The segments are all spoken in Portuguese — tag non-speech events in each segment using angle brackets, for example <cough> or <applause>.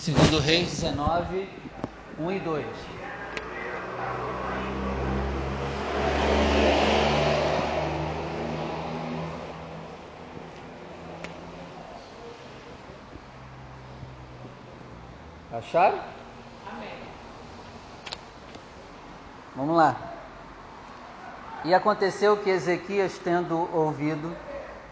Segundo Reis 19, 1 e 2. Acharam? Amém. Vamos lá. E aconteceu que Ezequias, tendo ouvido,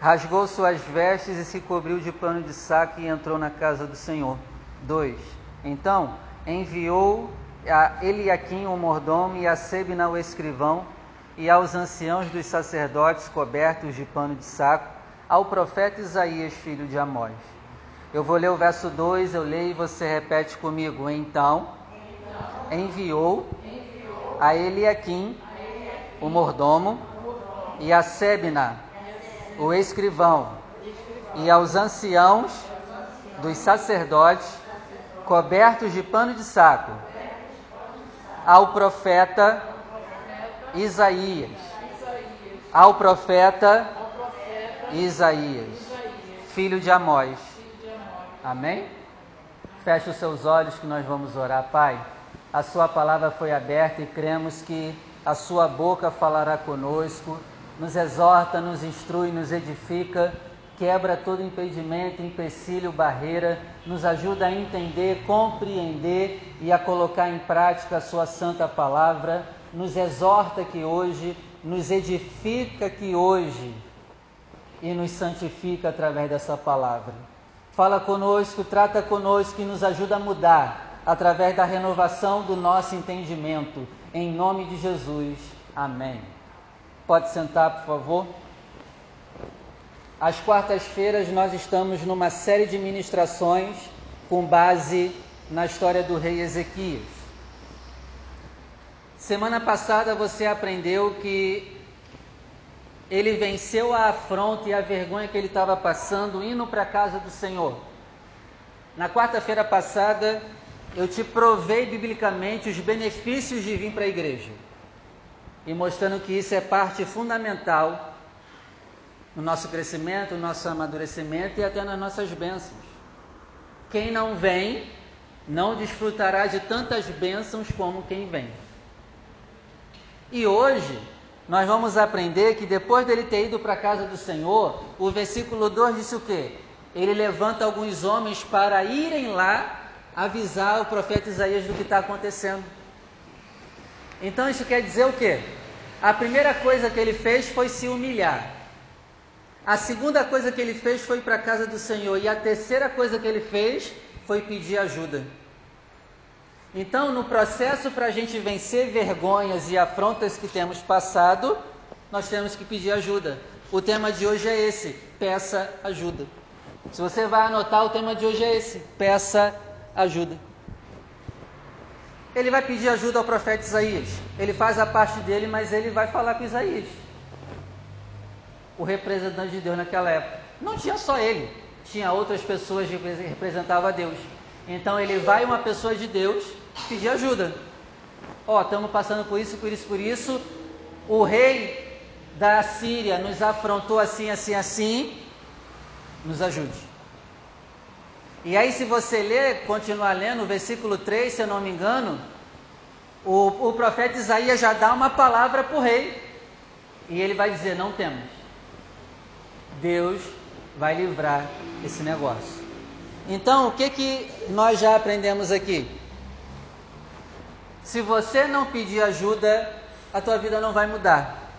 rasgou suas vestes e se cobriu de pano de saco e entrou na casa do Senhor. 2. Então enviou a Eliaquim o mordomo e a Sebna o escrivão e aos anciãos dos sacerdotes cobertos de pano de saco ao profeta Isaías, filho de Amós. Eu vou ler o verso 2, eu leio e você repete comigo. Então, enviou a Eliaquim, o mordomo, e a Sebna, o escrivão, e aos anciãos dos sacerdotes cobertos de pano de saco, ao profeta Isaías. Ao profeta Isaías, filho de Amós. Amém? Feche os seus olhos que nós vamos orar, Pai. A Sua palavra foi aberta e cremos que a Sua boca falará conosco, nos exorta, nos instrui, nos edifica quebra todo impedimento, empecilho, barreira, nos ajuda a entender, compreender e a colocar em prática a Sua santa palavra, nos exorta que hoje, nos edifica que hoje e nos santifica através dessa palavra. Fala conosco, trata conosco e nos ajuda a mudar através da renovação do nosso entendimento. Em nome de Jesus. Amém. Pode sentar, por favor. Às quartas-feiras nós estamos numa série de ministrações com base na história do rei Ezequias. Semana passada você aprendeu que ele venceu a afronta e a vergonha que ele estava passando indo para a casa do Senhor. Na quarta-feira passada eu te provei biblicamente os benefícios de vir para a igreja e mostrando que isso é parte fundamental no nosso crescimento, no nosso amadurecimento e até nas nossas bênçãos. Quem não vem, não desfrutará de tantas bênçãos como quem vem. E hoje, nós vamos aprender que depois dele ter ido para a casa do Senhor, o versículo 2 disse o quê? Ele levanta alguns homens para irem lá avisar o profeta Isaías do que está acontecendo. Então isso quer dizer o quê? A primeira coisa que ele fez foi se humilhar. A segunda coisa que ele fez foi para a casa do Senhor. E a terceira coisa que ele fez foi pedir ajuda. Então, no processo para a gente vencer vergonhas e afrontas que temos passado, nós temos que pedir ajuda. O tema de hoje é esse: peça ajuda. Se você vai anotar, o tema de hoje é esse: peça ajuda. Ele vai pedir ajuda ao profeta Isaías. Ele faz a parte dele, mas ele vai falar com Isaías o representante de Deus naquela época. Não tinha só ele, tinha outras pessoas que representavam a Deus. Então ele vai uma pessoa de Deus pedir ajuda. Ó, oh, estamos passando por isso, por isso, por isso. O rei da Síria nos afrontou assim, assim, assim. Nos ajude. E aí, se você ler, continuar lendo, o versículo 3, se eu não me engano, o, o profeta Isaías já dá uma palavra para o rei. E ele vai dizer: Não temos. Deus vai livrar esse negócio. Então, o que, que nós já aprendemos aqui? Se você não pedir ajuda, a tua vida não vai mudar.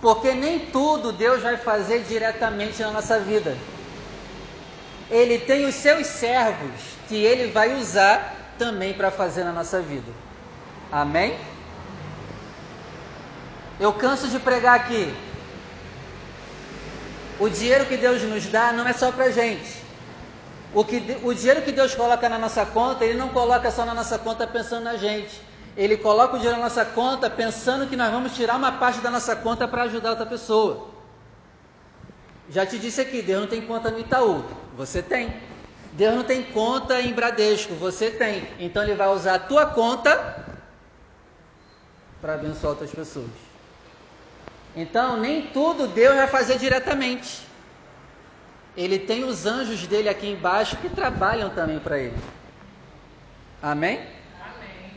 Porque nem tudo Deus vai fazer diretamente na nossa vida. Ele tem os seus servos que ele vai usar também para fazer na nossa vida. Amém? Eu canso de pregar aqui. O dinheiro que Deus nos dá não é só para gente. O, que, o dinheiro que Deus coloca na nossa conta, Ele não coloca só na nossa conta pensando na gente. Ele coloca o dinheiro na nossa conta pensando que nós vamos tirar uma parte da nossa conta para ajudar outra pessoa. Já te disse aqui, Deus não tem conta no Itaú. Você tem. Deus não tem conta em Bradesco. Você tem. Então Ele vai usar a tua conta para abençoar outras pessoas. Então, nem tudo Deus vai fazer diretamente. Ele tem os anjos dele aqui embaixo que trabalham também para ele. Amém? Amém.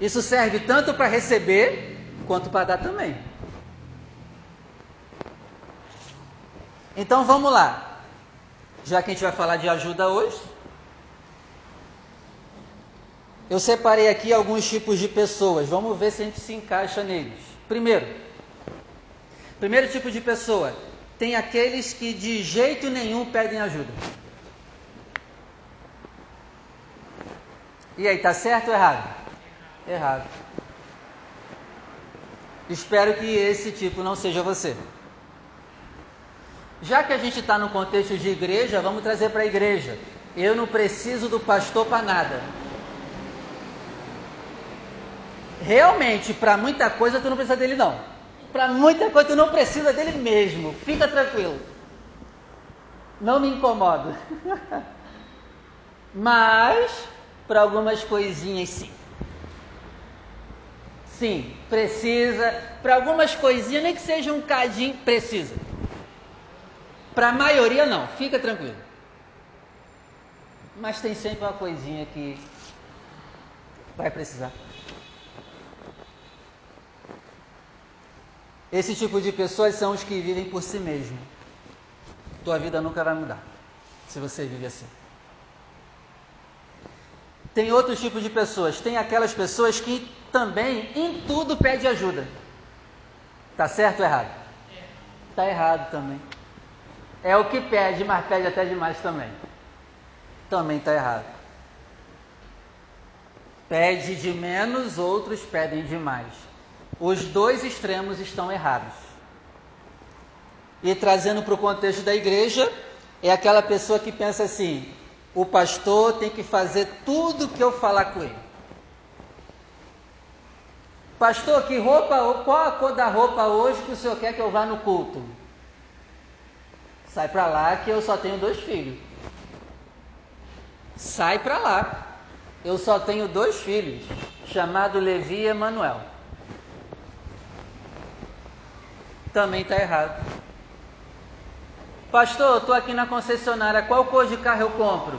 Isso serve tanto para receber quanto para dar também. Então vamos lá. Já que a gente vai falar de ajuda hoje, eu separei aqui alguns tipos de pessoas. Vamos ver se a gente se encaixa neles. Primeiro, primeiro tipo de pessoa, tem aqueles que de jeito nenhum pedem ajuda. E aí, tá certo ou errado? Errado. Espero que esse tipo não seja você. Já que a gente está no contexto de igreja, vamos trazer para a igreja. Eu não preciso do pastor para nada. Realmente, para muita coisa tu não precisa dele não. Para muita coisa tu não precisa dele mesmo. Fica tranquilo. Não me incomodo. <laughs> Mas para algumas coisinhas sim. Sim, precisa. Para algumas coisinhas, nem que seja um cadinho, precisa. Para a maioria, não. Fica tranquilo. Mas tem sempre uma coisinha que vai precisar. Esse tipo de pessoas são os que vivem por si mesmo. Tua vida nunca vai mudar se você vive assim. Tem outros tipos de pessoas. Tem aquelas pessoas que também em tudo pede ajuda. Tá certo ou errado? Tá errado também. É o que pede, mas pede até demais também. Também tá errado. Pede de menos, outros pedem demais. Os dois extremos estão errados. E trazendo para o contexto da igreja, é aquela pessoa que pensa assim: o pastor tem que fazer tudo que eu falar com ele. Pastor, que roupa, qual a cor da roupa hoje que o senhor quer que eu vá no culto? Sai para lá que eu só tenho dois filhos. Sai para lá. Eu só tenho dois filhos, chamado Levi e Emanuel. Também está errado. Pastor, estou aqui na concessionária, qual cor de carro eu compro?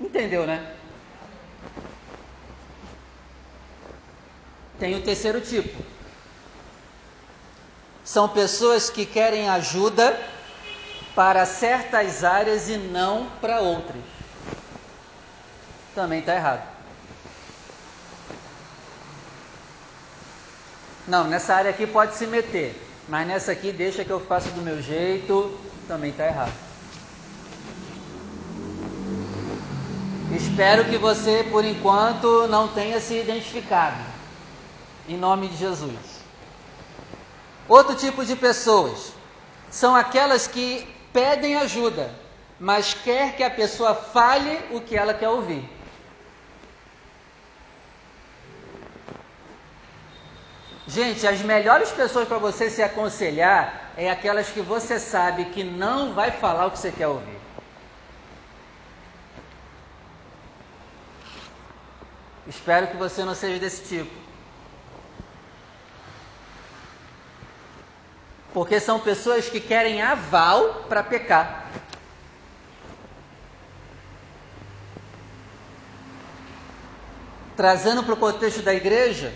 Entendeu, né? Tem o terceiro tipo. São pessoas que querem ajuda para certas áreas e não para outras. Também está errado. Não, nessa área aqui pode se meter, mas nessa aqui deixa que eu faço do meu jeito, também está errado. Espero que você, por enquanto, não tenha se identificado. Em nome de Jesus. Outro tipo de pessoas são aquelas que pedem ajuda, mas quer que a pessoa fale o que ela quer ouvir. Gente, as melhores pessoas para você se aconselhar é aquelas que você sabe que não vai falar o que você quer ouvir. Espero que você não seja desse tipo. Porque são pessoas que querem aval para pecar. Trazendo para o contexto da igreja,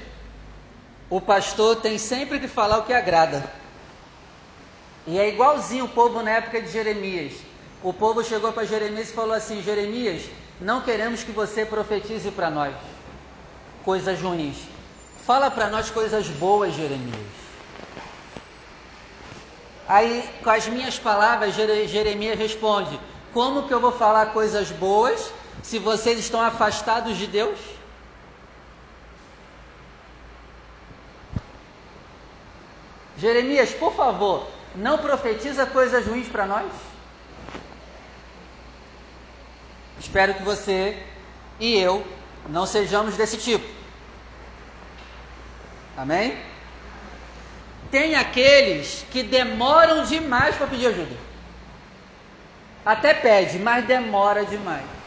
o pastor tem sempre que falar o que agrada. E é igualzinho o povo na época de Jeremias. O povo chegou para Jeremias e falou assim: Jeremias, não queremos que você profetize para nós coisas ruins. Fala para nós coisas boas, Jeremias. Aí, com as minhas palavras, Jeremias responde: Como que eu vou falar coisas boas se vocês estão afastados de Deus? Jeremias, por favor, não profetiza coisas ruins para nós? Espero que você e eu não sejamos desse tipo. Amém? Tem aqueles que demoram demais para pedir ajuda. Até pede, mas demora demais.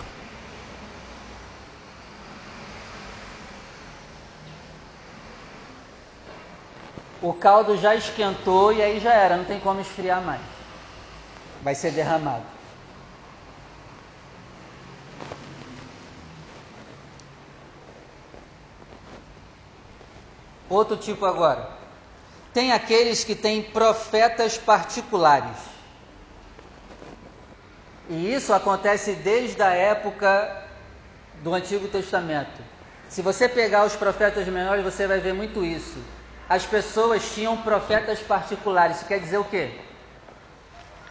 O caldo já esquentou e aí já era, não tem como esfriar mais. Vai ser derramado. Outro tipo agora. Tem aqueles que têm profetas particulares. E isso acontece desde a época do Antigo Testamento. Se você pegar os profetas menores, você vai ver muito isso. As pessoas tinham profetas particulares. Isso quer dizer o quê?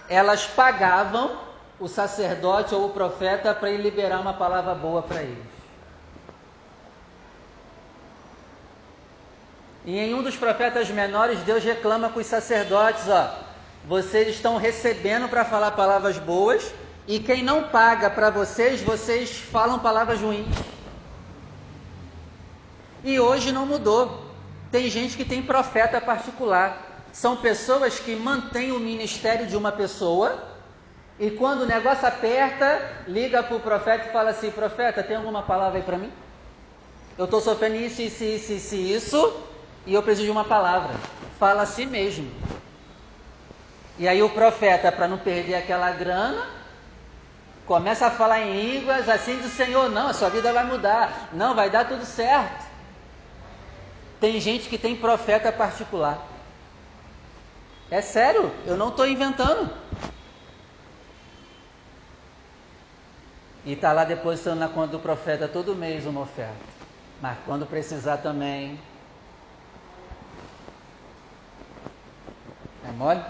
Elas pagavam o sacerdote ou o profeta para ele liberar uma palavra boa para eles. E em um dos profetas menores, Deus reclama com os sacerdotes: ó, vocês estão recebendo para falar palavras boas, e quem não paga para vocês, vocês falam palavras ruins. E hoje não mudou. Tem gente que tem profeta particular. São pessoas que mantêm o ministério de uma pessoa e quando o negócio aperta, liga para o profeta e fala assim: Profeta, tem alguma palavra aí para mim? Eu estou sofrendo isso, isso, isso, isso, isso e eu preciso de uma palavra. Fala a si mesmo. E aí o profeta, para não perder aquela grana, começa a falar em línguas assim do Senhor, não, a sua vida vai mudar, não, vai dar tudo certo. Tem gente que tem profeta particular. É sério, eu não estou inventando. E está lá depositando na conta do profeta todo mês uma oferta. Mas quando precisar também, É mole?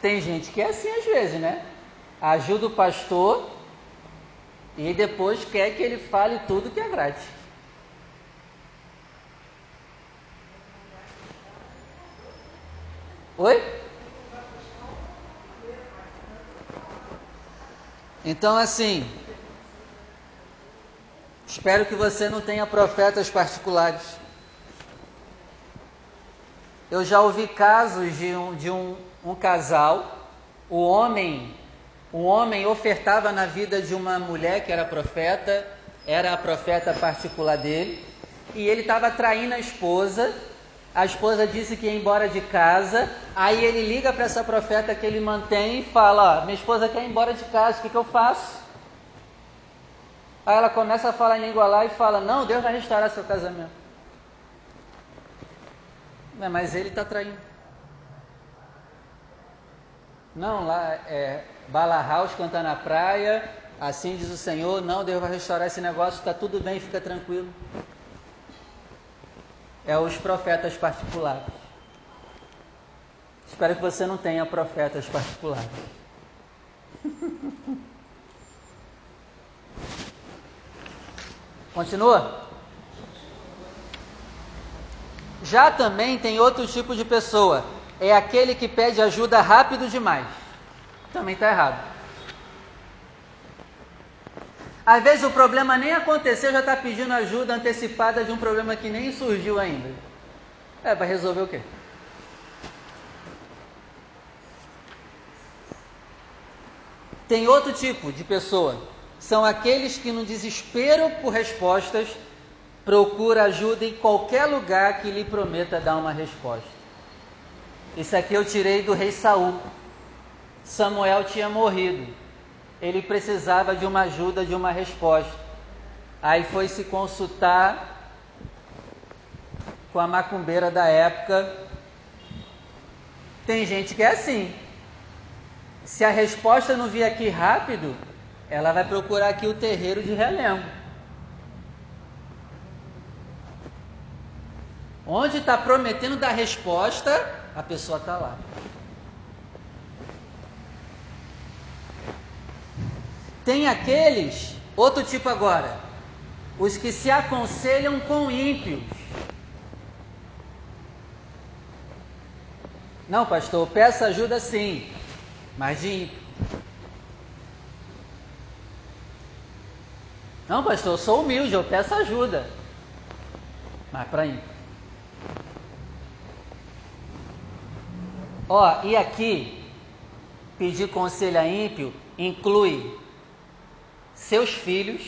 Tem gente que é assim às vezes, né? Ajuda o pastor e depois quer que ele fale tudo que é Oi? Então, assim, espero que você não tenha profetas particulares. Eu já ouvi casos de um, de um, um casal, o homem, o homem ofertava na vida de uma mulher que era profeta, era a profeta particular dele, e ele estava traindo a esposa. A esposa disse que ia embora de casa. Aí ele liga para essa profeta que ele mantém e fala: Minha esposa quer ir embora de casa, o que, que eu faço? Aí ela começa a falar em língua lá e fala: Não, Deus vai restaurar seu casamento. Mas ele está traindo. Não, lá é Bala House cantando na praia, assim diz o Senhor, não, Deus vai restaurar esse negócio, está tudo bem, fica tranquilo. É os profetas particulares. Espero que você não tenha profetas particulares. Continua? Já também tem outro tipo de pessoa, é aquele que pede ajuda rápido demais. Também está errado. Às vezes o problema nem aconteceu, já está pedindo ajuda antecipada de um problema que nem surgiu ainda. É, para resolver o quê? Tem outro tipo de pessoa. São aqueles que, no desespero por respostas, procura ajuda em qualquer lugar que lhe prometa dar uma resposta. Isso aqui eu tirei do rei Saul. Samuel tinha morrido. Ele precisava de uma ajuda, de uma resposta. Aí foi se consultar com a macumbeira da época. Tem gente que é assim. Se a resposta não vir aqui rápido, ela vai procurar aqui o terreiro de relembro. Onde está prometendo dar resposta, a pessoa está lá. Tem aqueles, outro tipo agora, os que se aconselham com ímpios. Não, pastor, peça ajuda sim, mas de ímpio. Não, pastor, eu sou humilde, eu peço ajuda, mas para ímpio. Ó, e aqui, pedir conselho a ímpio inclui seus filhos,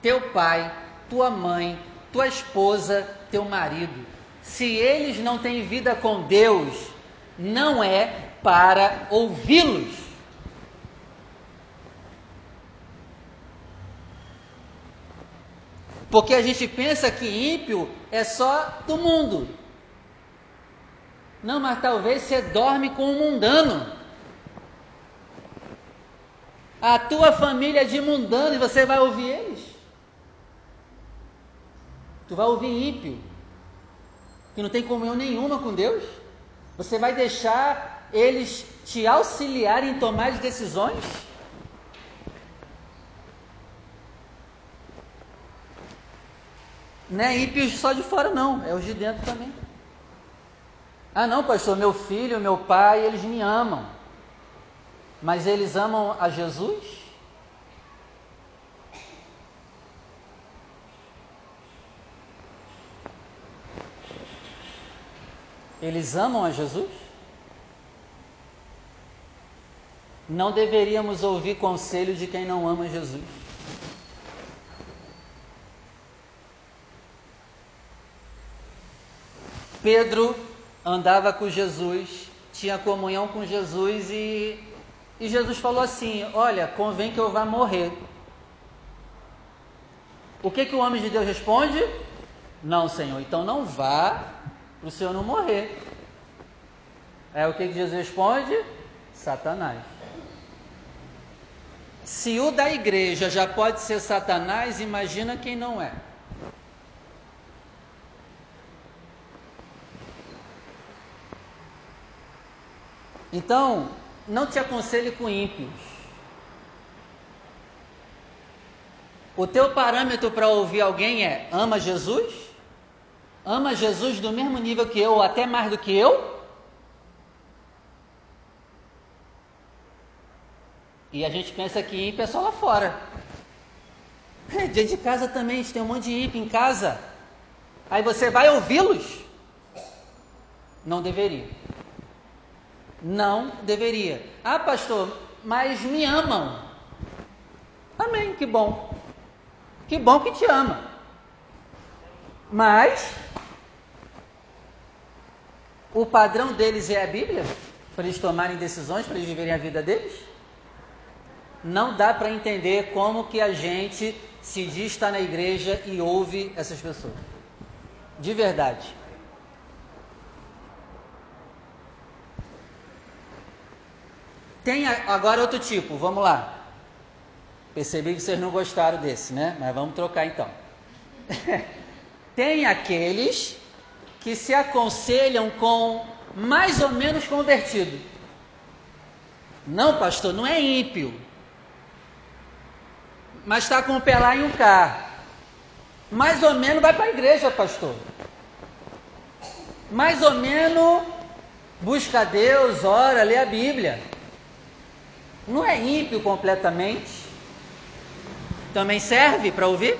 teu pai, tua mãe, tua esposa, teu marido, se eles não têm vida com Deus, não é para ouvi-los. Porque a gente pensa que ímpio é só do mundo. Não, mas talvez você dorme com um mundano. A tua família é de mundano e você vai ouvir eles. Tu vai ouvir ímpio, que não tem comunhão nenhuma com Deus. Você vai deixar eles te auxiliarem em tomar as decisões? Não é ímpios só de fora, não, é os de dentro também. Ah, não, pastor, meu filho, meu pai, eles me amam. Mas eles amam a Jesus? Eles amam a Jesus? Não deveríamos ouvir conselho de quem não ama Jesus. Pedro andava com Jesus, tinha comunhão com Jesus e, e Jesus falou assim: Olha, convém que eu vá morrer. O que, que o homem de Deus responde? Não, Senhor, então não vá para o Senhor não morrer. É o que, que Jesus responde? Satanás. Se o da igreja já pode ser Satanás, imagina quem não é. Então, não te aconselhe com ímpios. O teu parâmetro para ouvir alguém é: ama Jesus? Ama Jesus do mesmo nível que eu, ou até mais do que eu? E a gente pensa que ímpio é só lá fora. É, dia de casa também, a gente tem um monte de ímpio em casa. Aí você vai ouvi-los? Não deveria. Não deveria. Ah, pastor, mas me amam. Amém, que bom. Que bom que te ama. Mas o padrão deles é a Bíblia? Para eles tomarem decisões, para eles viverem a vida deles? Não dá para entender como que a gente se diz estar na igreja e ouve essas pessoas. De verdade. Tem agora outro tipo, vamos lá. Percebi que vocês não gostaram desse, né? Mas vamos trocar então. <laughs> Tem aqueles que se aconselham com mais ou menos convertido. Não, pastor, não é ímpio. Mas está com o pé lá em um carro. Mais ou menos vai para a igreja, pastor. Mais ou menos busca Deus, ora, lê a Bíblia não é ímpio completamente. Também serve para ouvir?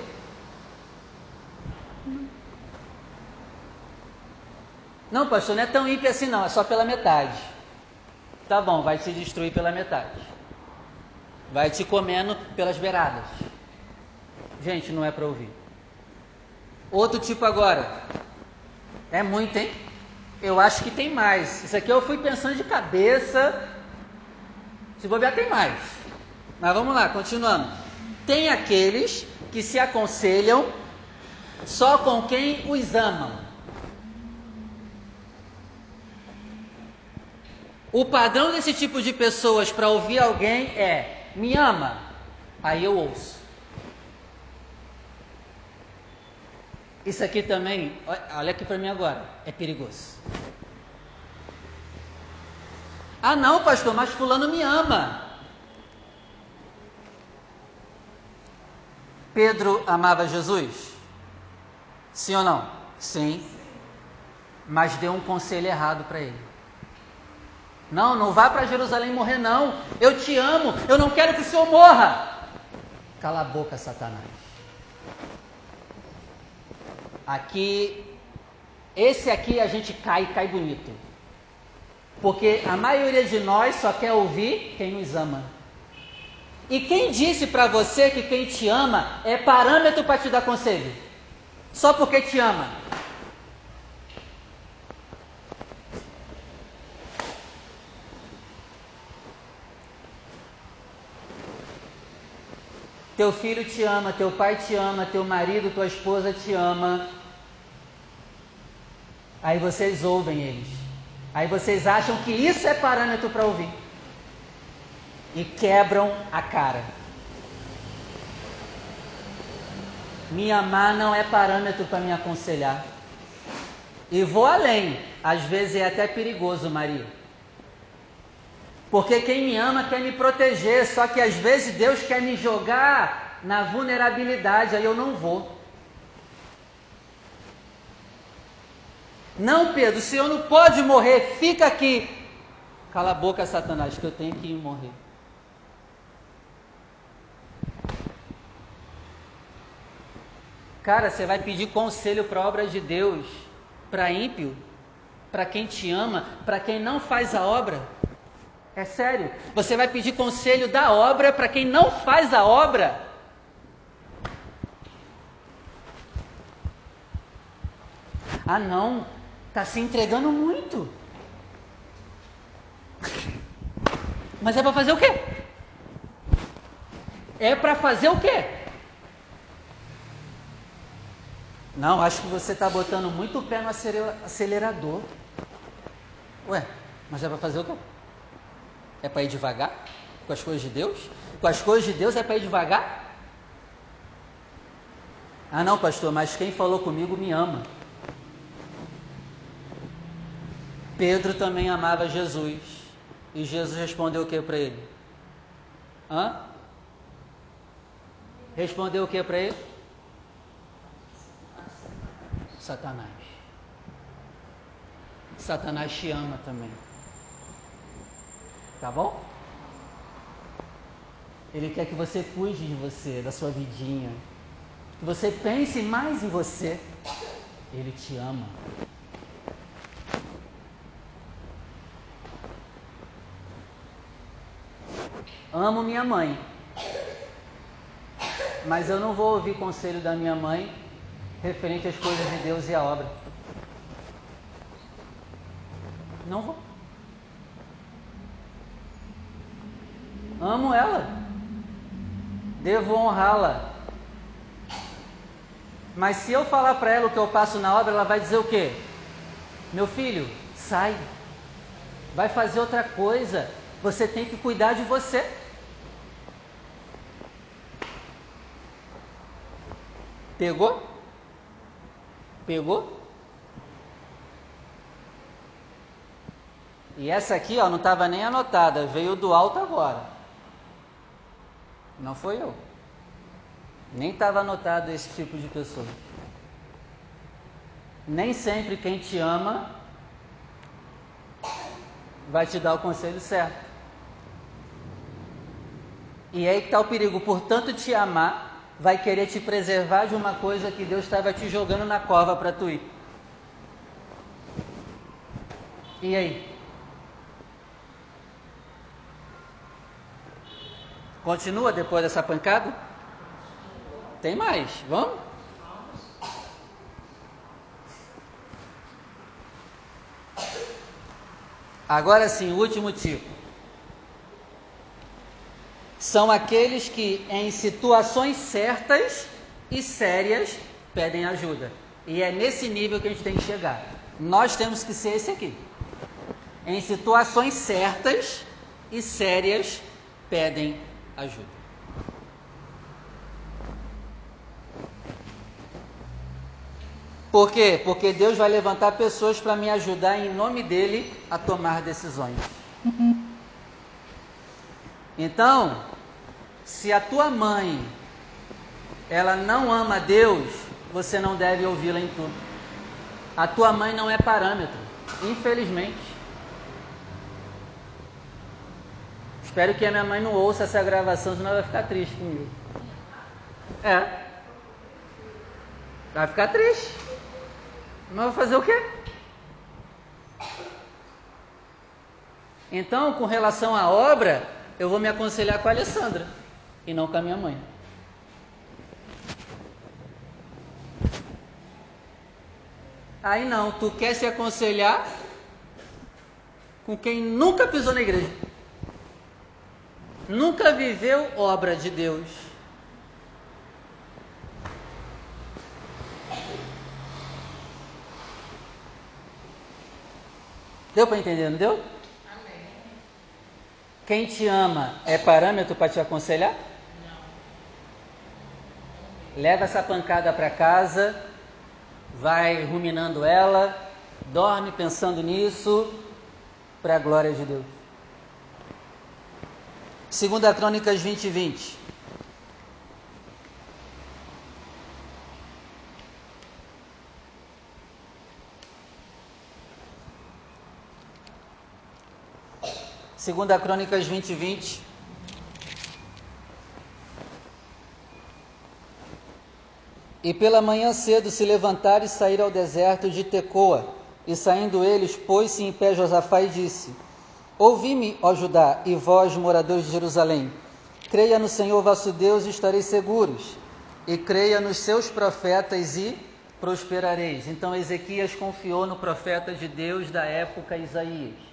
Não, pastor, não é tão ímpio assim não, é só pela metade. Tá bom, vai te destruir pela metade. Vai te comendo pelas beiradas. Gente, não é para ouvir. Outro tipo agora. É muito, hein? Eu acho que tem mais. Isso aqui eu fui pensando de cabeça se bobear, tem mais. Mas vamos lá, continuando. Tem aqueles que se aconselham só com quem os amam. O padrão desse tipo de pessoas para ouvir alguém é: me ama, aí eu ouço. Isso aqui também, olha aqui para mim agora, é perigoso. Ah, não, pastor, mas Fulano me ama. Pedro amava Jesus? Sim ou não? Sim. Mas deu um conselho errado para ele. Não, não vá para Jerusalém morrer, não. Eu te amo, eu não quero que o senhor morra. Cala a boca, Satanás. Aqui, esse aqui a gente cai, cai bonito. Porque a maioria de nós só quer ouvir quem nos ama. E quem disse para você que quem te ama é parâmetro para te dar conselho? Só porque te ama. Teu filho te ama, teu pai te ama, teu marido, tua esposa te ama. Aí vocês ouvem eles. Aí vocês acham que isso é parâmetro para ouvir. E quebram a cara. Me amar não é parâmetro para me aconselhar. E vou além. Às vezes é até perigoso, Maria. Porque quem me ama quer me proteger, só que às vezes Deus quer me jogar na vulnerabilidade, aí eu não vou. Não, Pedro, o senhor não pode morrer, fica aqui. Cala a boca, Satanás, que eu tenho que ir morrer. Cara, você vai pedir conselho para a obra de Deus, para ímpio, para quem te ama, para quem não faz a obra. É sério. Você vai pedir conselho da obra para quem não faz a obra. Ah, não. Está se entregando muito. Mas é para fazer o quê? É para fazer o quê? Não, acho que você está botando muito o pé no acelerador. Ué, mas é para fazer o quê? É para ir devagar? Com as coisas de Deus? Com as coisas de Deus é para ir devagar? Ah, não, pastor, mas quem falou comigo me ama. Pedro também amava Jesus. E Jesus respondeu o que para ele? Hã? Respondeu o que para ele? Satanás. Satanás te ama também. Tá bom? Ele quer que você cuide de você, da sua vidinha. Que você pense mais em você. Ele te ama. Amo minha mãe. Mas eu não vou ouvir conselho da minha mãe referente às coisas de Deus e à obra. Não vou. Amo ela. Devo honrá-la. Mas se eu falar para ela o que eu passo na obra, ela vai dizer o quê? Meu filho, sai. Vai fazer outra coisa. Você tem que cuidar de você. Pegou? Pegou? E essa aqui, ó, não estava nem anotada, veio do alto agora. Não foi eu. Nem estava anotado esse tipo de pessoa. Nem sempre quem te ama vai te dar o conselho certo. E aí que está o perigo, por tanto te amar, vai querer te preservar de uma coisa que Deus estava te jogando na cova para tu ir. E aí? Continua depois dessa pancada? Tem mais, vamos? Agora sim, o último tipo são aqueles que, em situações certas e sérias, pedem ajuda. E é nesse nível que a gente tem que chegar. Nós temos que ser esse aqui. Em situações certas e sérias, pedem ajuda. Por quê? Porque Deus vai levantar pessoas para me ajudar em nome dele a tomar decisões. Então, se a tua mãe ela não ama Deus, você não deve ouvi-la em tudo. A tua mãe não é parâmetro, infelizmente. Espero que a minha mãe não ouça essa gravação, senão ela vai ficar triste comigo. É. Vai ficar triste. Mas vou fazer o quê? Então, com relação à obra, eu vou me aconselhar com a Alessandra e não com a minha mãe. Aí não, tu quer se aconselhar com quem nunca pisou na igreja, nunca viveu obra de Deus. Deu para entender, não deu? Amém. Quem te ama é parâmetro para te aconselhar? Leva essa pancada para casa, vai ruminando ela, dorme pensando nisso, para a glória de Deus. Segunda Crônicas 20, 20. Segunda Crônicas 20, 20. E pela manhã cedo se levantaram e saíram ao deserto de Tecoa. E saindo eles, pôs-se em pé Josafá e disse: Ouvi-me, ó Judá, e vós, moradores de Jerusalém. Creia no Senhor vosso Deus e estareis seguros. E creia nos seus profetas e prosperareis. Então Ezequias confiou no profeta de Deus da época Isaías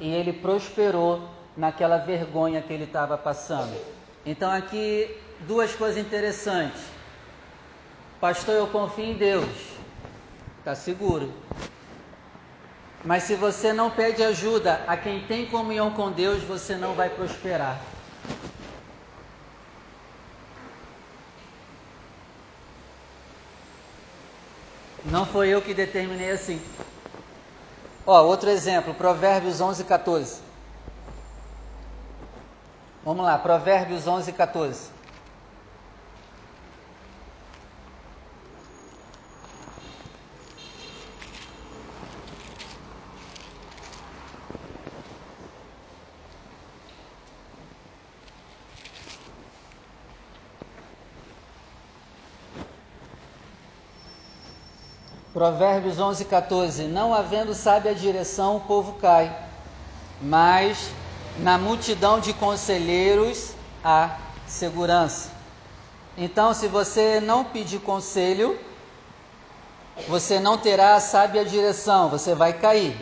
e ele prosperou naquela vergonha que ele estava passando. Então, aqui, duas coisas interessantes. Pastor, eu confio em Deus. Está seguro. Mas se você não pede ajuda a quem tem comunhão com Deus, você não vai prosperar. Não foi eu que determinei assim. Ó, outro exemplo, Provérbios 11, 14. Vamos lá, Provérbios 11, 14. Provérbios 11, 14. Não havendo sábia direção, o povo cai, mas na multidão de conselheiros há segurança. Então, se você não pedir conselho, você não terá a sábia direção, você vai cair.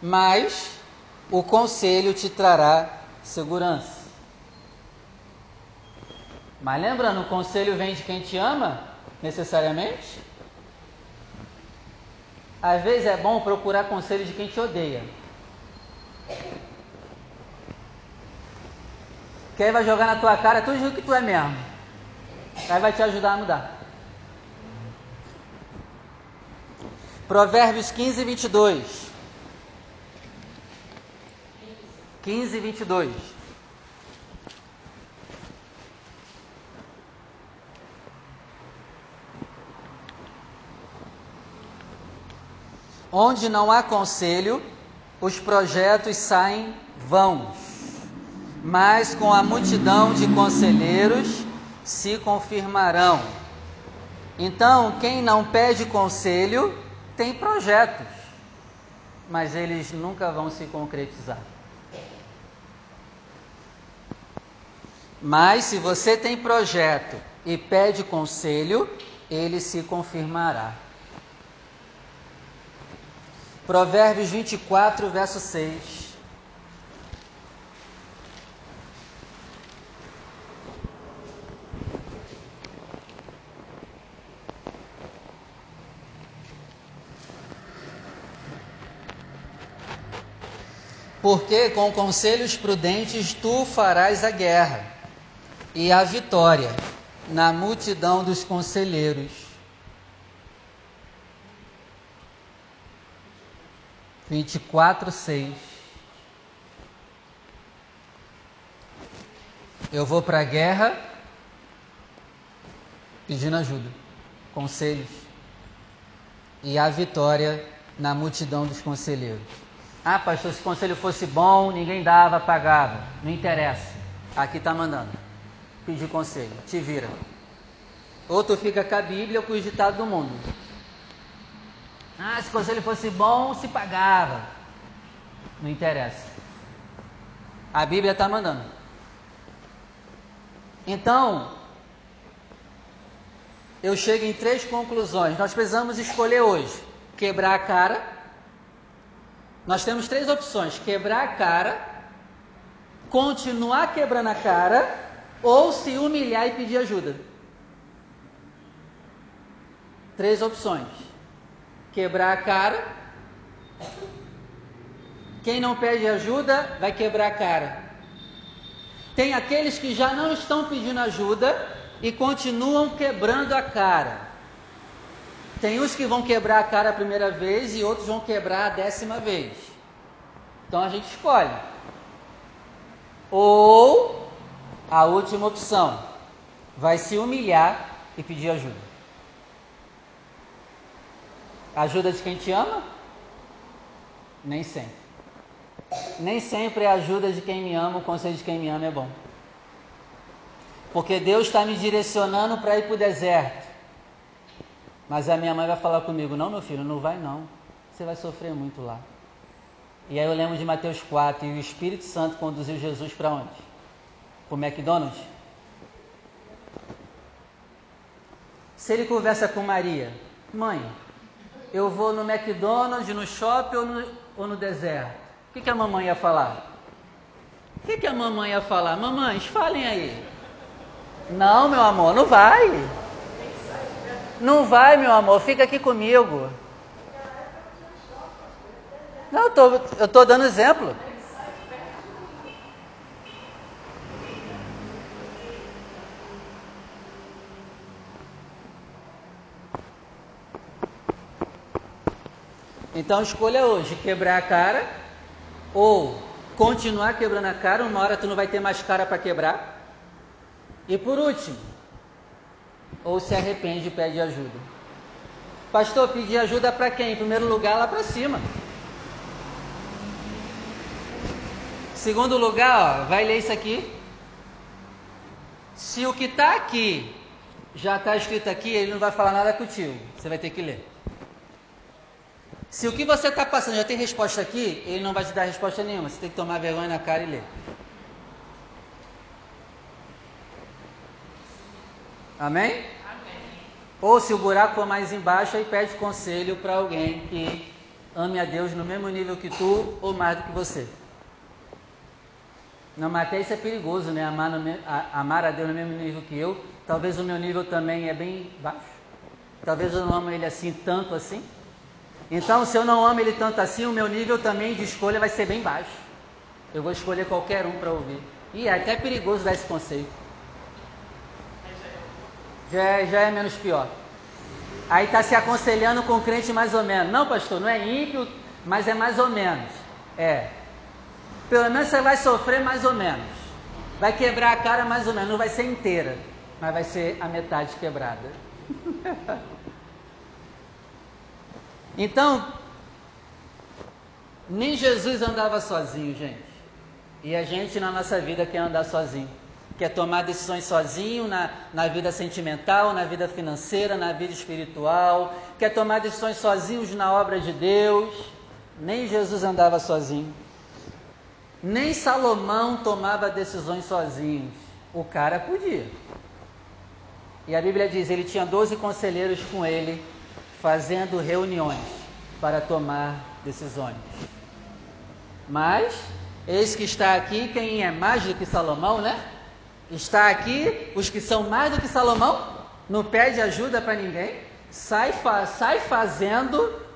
Mas o conselho te trará segurança. Mas lembrando, o conselho vem de quem te ama, necessariamente? Às vezes é bom procurar conselho de quem te odeia. Que aí vai jogar na tua cara tudo o que tu é mesmo. Aí vai te ajudar a mudar. Provérbios 15, 22. 15, 22. Onde não há conselho, os projetos saem vãos, mas com a multidão de conselheiros se confirmarão. Então, quem não pede conselho tem projetos, mas eles nunca vão se concretizar. Mas se você tem projeto e pede conselho, ele se confirmará. Provérbios 24, verso 6. Porque com conselhos prudentes tu farás a guerra e a vitória na multidão dos conselheiros. 24, 6. Eu vou para a guerra pedindo ajuda, conselhos e a vitória na multidão dos conselheiros. Ah, pastor, se o conselho fosse bom, ninguém dava, pagava. Não interessa. Aqui está mandando. Pedir conselho. Te vira. Ou tu fica com a Bíblia ou com os ditados do mundo. Ah, se o conselho fosse bom, se pagava. Não interessa. A Bíblia está mandando. Então, eu chego em três conclusões. Nós precisamos escolher hoje quebrar a cara. Nós temos três opções: quebrar a cara, continuar quebrando a cara ou se humilhar e pedir ajuda. Três opções: quebrar a cara. Quem não pede ajuda vai quebrar a cara. Tem aqueles que já não estão pedindo ajuda e continuam quebrando a cara. Tem uns que vão quebrar a cara a primeira vez e outros vão quebrar a décima vez. Então a gente escolhe. Ou a última opção, vai se humilhar e pedir ajuda. Ajuda de quem te ama? Nem sempre. Nem sempre é ajuda de quem me ama, o conselho de quem me ama é bom. Porque Deus está me direcionando para ir para o deserto. Mas a minha mãe vai falar comigo: Não, meu filho, não vai não. Você vai sofrer muito lá. E aí eu lembro de Mateus 4: E o Espírito Santo conduziu Jesus para onde? Para o McDonald's? Se ele conversa com Maria: Mãe, eu vou no McDonald's, no shopping ou no, ou no deserto? O que, que a mamãe ia falar? O que, que a mamãe ia falar? Mamães, falem aí. Não, meu amor, não vai. Não vai, meu amor, fica aqui comigo. Não, eu tô, eu tô dando exemplo. Então escolha hoje quebrar a cara ou continuar quebrando a cara, uma hora tu não vai ter mais cara para quebrar. E por último, ou se arrepende e pede ajuda. Pastor, pedir ajuda para quem? Em primeiro lugar, lá para cima. Segundo lugar, ó, vai ler isso aqui. Se o que está aqui já está escrito aqui, ele não vai falar nada contigo. Você vai ter que ler. Se o que você está passando já tem resposta aqui, ele não vai te dar resposta nenhuma. Você tem que tomar vergonha na cara e ler. Amém? Amém? Ou se o buraco for mais embaixo, aí pede conselho para alguém que ame a Deus no mesmo nível que tu ou mais do que você. Não, mas até isso é perigoso, né? Amar, no, a, amar a Deus no mesmo nível que eu. Talvez o meu nível também é bem baixo. Talvez eu não amo ele assim, tanto assim. Então, se eu não amo ele tanto assim, o meu nível também de escolha vai ser bem baixo. Eu vou escolher qualquer um para ouvir. E é até perigoso dar esse conselho já é, já é menos pior. Aí está se aconselhando com o crente mais ou menos. Não, pastor, não é ímpio, mas é mais ou menos. É. Pelo menos você vai sofrer mais ou menos. Vai quebrar a cara mais ou menos. Não vai ser inteira, mas vai ser a metade quebrada. <laughs> então, nem Jesus andava sozinho, gente. E a gente na nossa vida quer andar sozinho quer tomar decisões sozinho na, na vida sentimental, na vida financeira, na vida espiritual, quer tomar decisões sozinhos na obra de Deus. Nem Jesus andava sozinho. Nem Salomão tomava decisões sozinhos. O cara podia. E a Bíblia diz: ele tinha 12 conselheiros com ele, fazendo reuniões para tomar decisões. Mas, eis que está aqui quem é mais do que Salomão, né? Está aqui os que são mais do que Salomão, não pede ajuda para ninguém, sai, fa sai fazendo.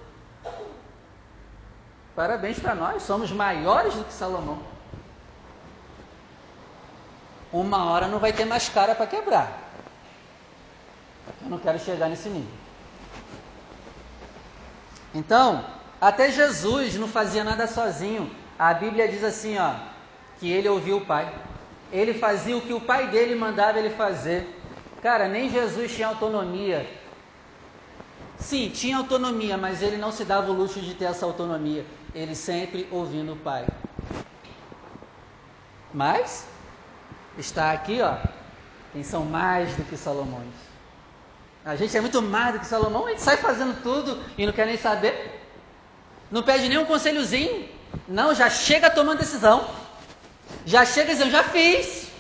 Parabéns para nós, somos maiores do que Salomão. Uma hora não vai ter mais cara para quebrar. Eu não quero chegar nesse nível. Então, até Jesus não fazia nada sozinho. A Bíblia diz assim, ó, que ele ouviu o Pai ele fazia o que o pai dele mandava ele fazer. Cara, nem Jesus tinha autonomia. Sim, tinha autonomia, mas ele não se dava o luxo de ter essa autonomia. Ele sempre ouvindo o pai. Mas está aqui, ó, quem são mais do que Salomões. A gente é muito mais do que Salomão, a gente sai fazendo tudo e não quer nem saber. Não pede nem um conselhozinho. Não, já chega tomando decisão. Já chega dizendo, já fiz.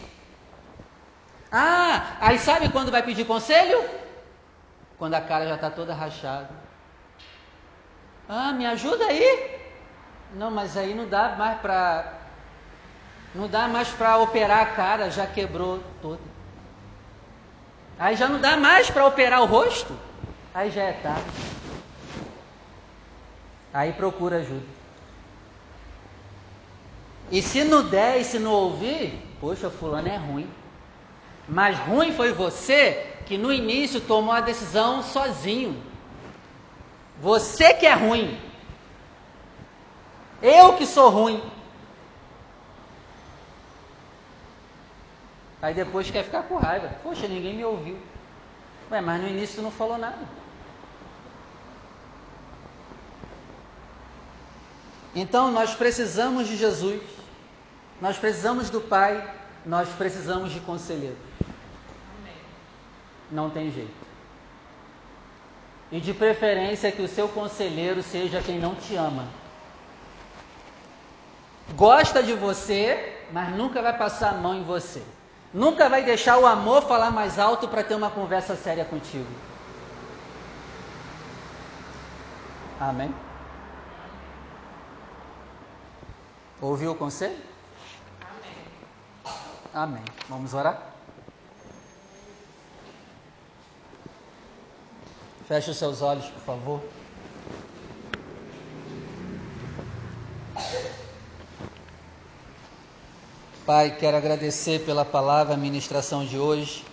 Ah, aí sabe quando vai pedir conselho? Quando a cara já está toda rachada. Ah, me ajuda aí. Não, mas aí não dá mais para não dá mais para operar a cara, já quebrou toda. Aí já não dá mais para operar o rosto. Aí já é tarde. Aí procura ajuda. E se não der e se não ouvir, poxa, fulano é ruim. Mas ruim foi você que no início tomou a decisão sozinho. Você que é ruim. Eu que sou ruim. Aí depois quer ficar com raiva. Poxa, ninguém me ouviu. Ué, mas no início tu não falou nada. Então nós precisamos de Jesus, nós precisamos do Pai, nós precisamos de conselheiro. Não tem jeito. E de preferência que o seu conselheiro seja quem não te ama. Gosta de você, mas nunca vai passar a mão em você. Nunca vai deixar o amor falar mais alto para ter uma conversa séria contigo. Amém? Ouviu o conselho? Amém. Amém. Vamos orar? Feche os seus olhos, por favor. Pai, quero agradecer pela palavra, a ministração de hoje.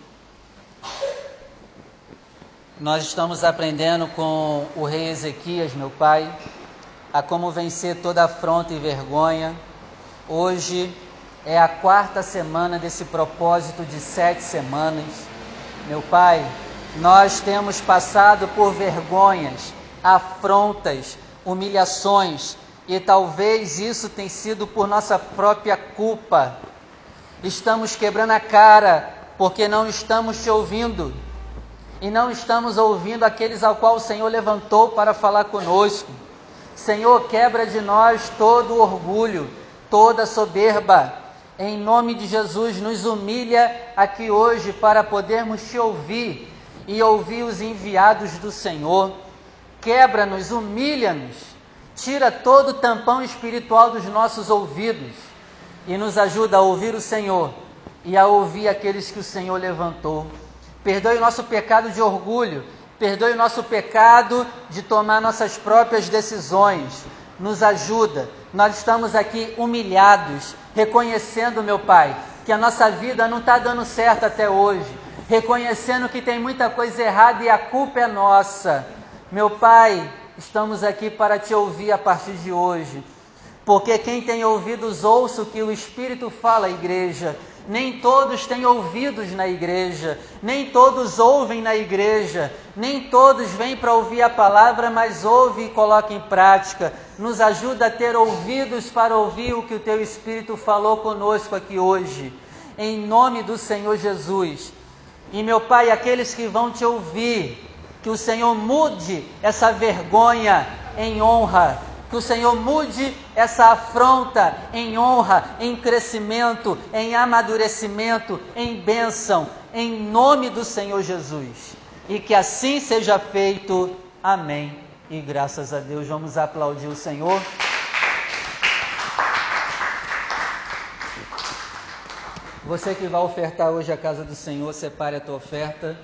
Nós estamos aprendendo com o rei Ezequias, meu pai, a como vencer toda afronta e vergonha. Hoje é a quarta semana desse propósito de sete semanas. Meu pai, nós temos passado por vergonhas, afrontas, humilhações, e talvez isso tenha sido por nossa própria culpa. Estamos quebrando a cara porque não estamos te ouvindo e não estamos ouvindo aqueles ao qual o Senhor levantou para falar conosco. Senhor, quebra de nós todo orgulho, toda soberba. Em nome de Jesus, nos humilha aqui hoje para podermos te ouvir e ouvir os enviados do Senhor. Quebra-nos, humilha-nos, tira todo o tampão espiritual dos nossos ouvidos e nos ajuda a ouvir o Senhor e a ouvir aqueles que o Senhor levantou. Perdoe o nosso pecado de orgulho, perdoe o nosso pecado de tomar nossas próprias decisões. Nos ajuda. Nós estamos aqui humilhados, reconhecendo, meu Pai, que a nossa vida não está dando certo até hoje, reconhecendo que tem muita coisa errada e a culpa é nossa. Meu Pai, estamos aqui para te ouvir a partir de hoje, porque quem tem ouvidos ouça o que o Espírito fala à igreja nem todos têm ouvidos na igreja, nem todos ouvem na igreja, nem todos vêm para ouvir a palavra, mas ouve e coloca em prática. Nos ajuda a ter ouvidos para ouvir o que o teu Espírito falou conosco aqui hoje, em nome do Senhor Jesus. E meu Pai, aqueles que vão te ouvir, que o Senhor mude essa vergonha em honra, que o Senhor mude essa afronta em honra, em crescimento, em amadurecimento, em bênção, em nome do Senhor Jesus. E que assim seja feito. Amém. E graças a Deus, vamos aplaudir o Senhor. Você que vai ofertar hoje a casa do Senhor, separe a tua oferta.